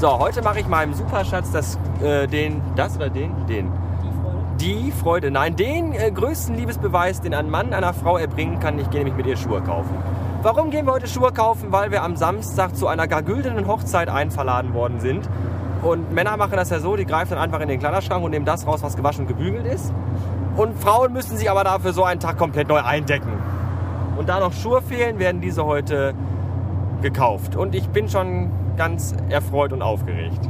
So, heute mache ich meinem Superschatz das, äh, den, das oder den, den. Die Freude, nein, den äh, größten Liebesbeweis, den ein Mann einer Frau erbringen kann. Ich gehe nämlich mit ihr Schuhe kaufen. Warum gehen wir heute Schuhe kaufen? Weil wir am Samstag zu einer gar güldenen Hochzeit einverladen worden sind. Und Männer machen das ja so, die greifen dann einfach in den Kleiderschrank und nehmen das raus, was gewaschen und gebügelt ist. Und Frauen müssen sich aber dafür so einen Tag komplett neu eindecken. Und da noch Schuhe fehlen, werden diese heute gekauft. Und ich bin schon ganz erfreut und aufgeregt.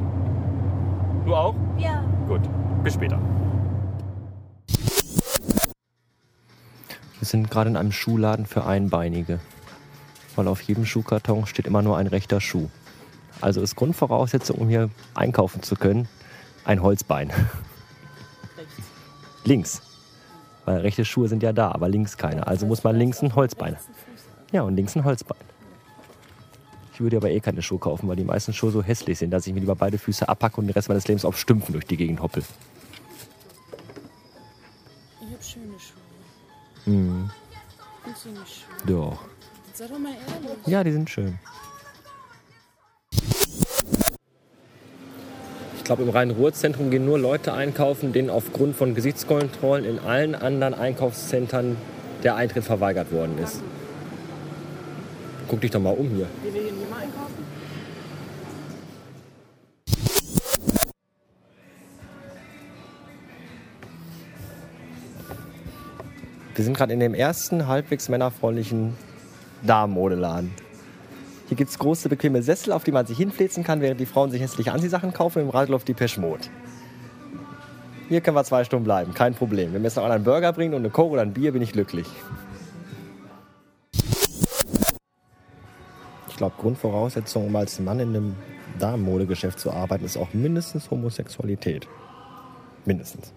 Du auch? Ja. Gut, bis später. Wir sind gerade in einem Schuhladen für Einbeinige. Weil auf jedem Schuhkarton steht immer nur ein rechter Schuh. Also ist Grundvoraussetzung, um hier einkaufen zu können, ein Holzbein. Links. Weil rechte Schuhe sind ja da, aber links keine. Also muss man links ein Holzbein. Ja, und links ein Holzbein. Ich würde aber eh keine Schuhe kaufen, weil die meisten Schuhe so hässlich sind, dass ich mir lieber beide Füße abpacke und den Rest meines Lebens auf Stümpfen durch die Gegend hoppel. Ich hab schöne Schuhe. Mhm. Und so eine Schuhe. Doch. Sei doch mal ehrlich. Ja, die sind schön. Ich glaube, im Rhein-Ruhr-Zentrum gehen nur Leute einkaufen, denen aufgrund von Gesichtskontrollen in allen anderen Einkaufszentren der Eintritt verweigert worden ist. Guck dich doch mal um hier. Gehen wir hier nicht mal einkaufen? Wir sind gerade in dem ersten halbwegs männerfreundlichen Damenmodeladen. Hier gibt es große, bequeme Sessel, auf die man sich hinfläzen kann, während die Frauen sich hässliche Anziehsachen kaufen im Radlauf die Mode. Hier können wir zwei Stunden bleiben, kein Problem. Wenn mir jetzt noch einen Burger bringt und eine Coke oder ein Bier, bin ich glücklich. Ich glaube, Grundvoraussetzung, um als Mann in einem Damenmodegeschäft zu arbeiten, ist auch mindestens Homosexualität. Mindestens.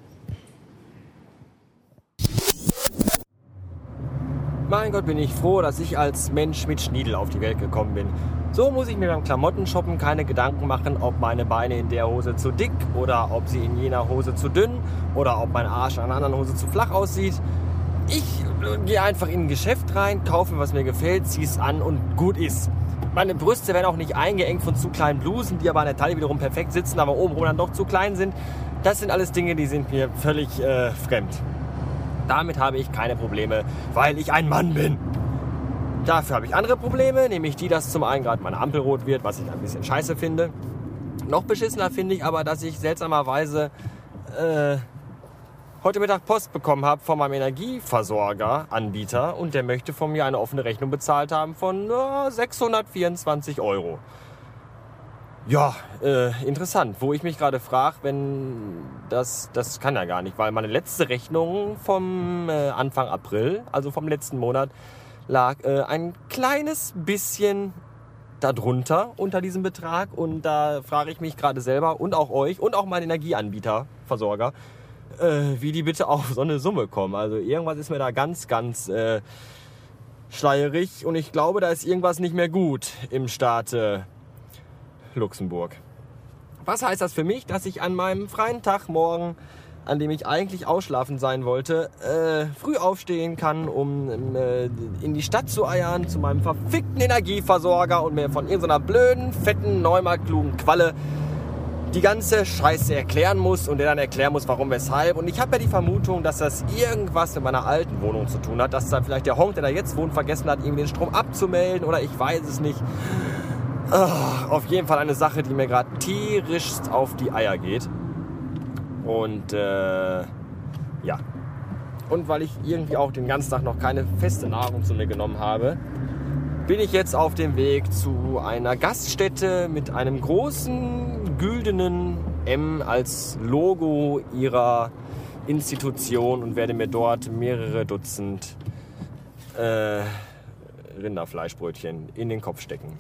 Mein Gott, bin ich froh, dass ich als Mensch mit Schniedel auf die Welt gekommen bin. So muss ich mir beim Klamottenshoppen keine Gedanken machen, ob meine Beine in der Hose zu dick oder ob sie in jener Hose zu dünn oder ob mein Arsch in einer anderen Hose zu flach aussieht. Ich gehe einfach in ein Geschäft rein, kaufe was mir gefällt, ziehe es an und gut ist. Meine Brüste werden auch nicht eingeengt von zu kleinen Blusen, die aber an der Taille wiederum perfekt sitzen, aber obenrum dann doch zu klein sind. Das sind alles Dinge, die sind mir völlig äh, fremd. Damit habe ich keine Probleme, weil ich ein Mann bin. Dafür habe ich andere Probleme, nämlich die, dass zum einen gerade meine Ampel rot wird, was ich ein bisschen scheiße finde. Noch beschissener finde ich aber, dass ich seltsamerweise äh, heute Mittag Post bekommen habe von meinem Energieversorger, Anbieter, und der möchte von mir eine offene Rechnung bezahlt haben von äh, 624 Euro. Ja, äh, interessant. Wo ich mich gerade frage, wenn das, das kann ja gar nicht, weil meine letzte Rechnung vom äh, Anfang April, also vom letzten Monat, lag äh, ein kleines bisschen darunter unter diesem Betrag und da frage ich mich gerade selber und auch euch und auch meinen Energieanbieter, Versorger, äh, wie die bitte auf so eine Summe kommen. Also irgendwas ist mir da ganz, ganz äh, schleierig und ich glaube, da ist irgendwas nicht mehr gut im Staate Luxemburg. Was heißt das für mich, dass ich an meinem freien Tag morgen, an dem ich eigentlich ausschlafen sein wollte, äh, früh aufstehen kann, um äh, in die Stadt zu eiern, zu meinem verfickten Energieversorger und mir von irgendeiner blöden, fetten, neumarktklugen Qualle die ganze Scheiße erklären muss und der dann erklären muss, warum, weshalb. Und ich habe ja die Vermutung, dass das irgendwas mit meiner alten Wohnung zu tun hat, dass da vielleicht der Honk, der da jetzt wohnt, vergessen hat, irgendwie den Strom abzumelden oder ich weiß es nicht. Ah, auf jeden Fall eine Sache, die mir gerade tierisch auf die Eier geht. Und äh, ja. Und weil ich irgendwie auch den ganzen Tag noch keine feste Nahrung zu mir genommen habe, bin ich jetzt auf dem Weg zu einer Gaststätte mit einem großen güldenen M als Logo ihrer Institution und werde mir dort mehrere Dutzend äh, Rinderfleischbrötchen in den Kopf stecken.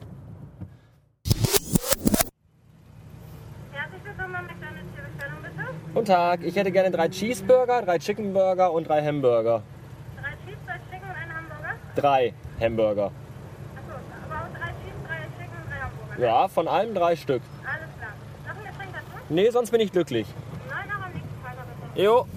Guten Tag, ich hätte gerne drei Cheeseburger, drei Chicken Burger und drei Hamburger. Drei Cheese, zwei Chicken und einen Hamburger? Drei Hamburger. Achso, aber auch drei Cheese, drei Chicken und drei Hamburger. Ja, von allem drei Stück. Alles klar. Noch ein Getränk dazu? Nee, sonst bin ich glücklich. Nein, aber Jo.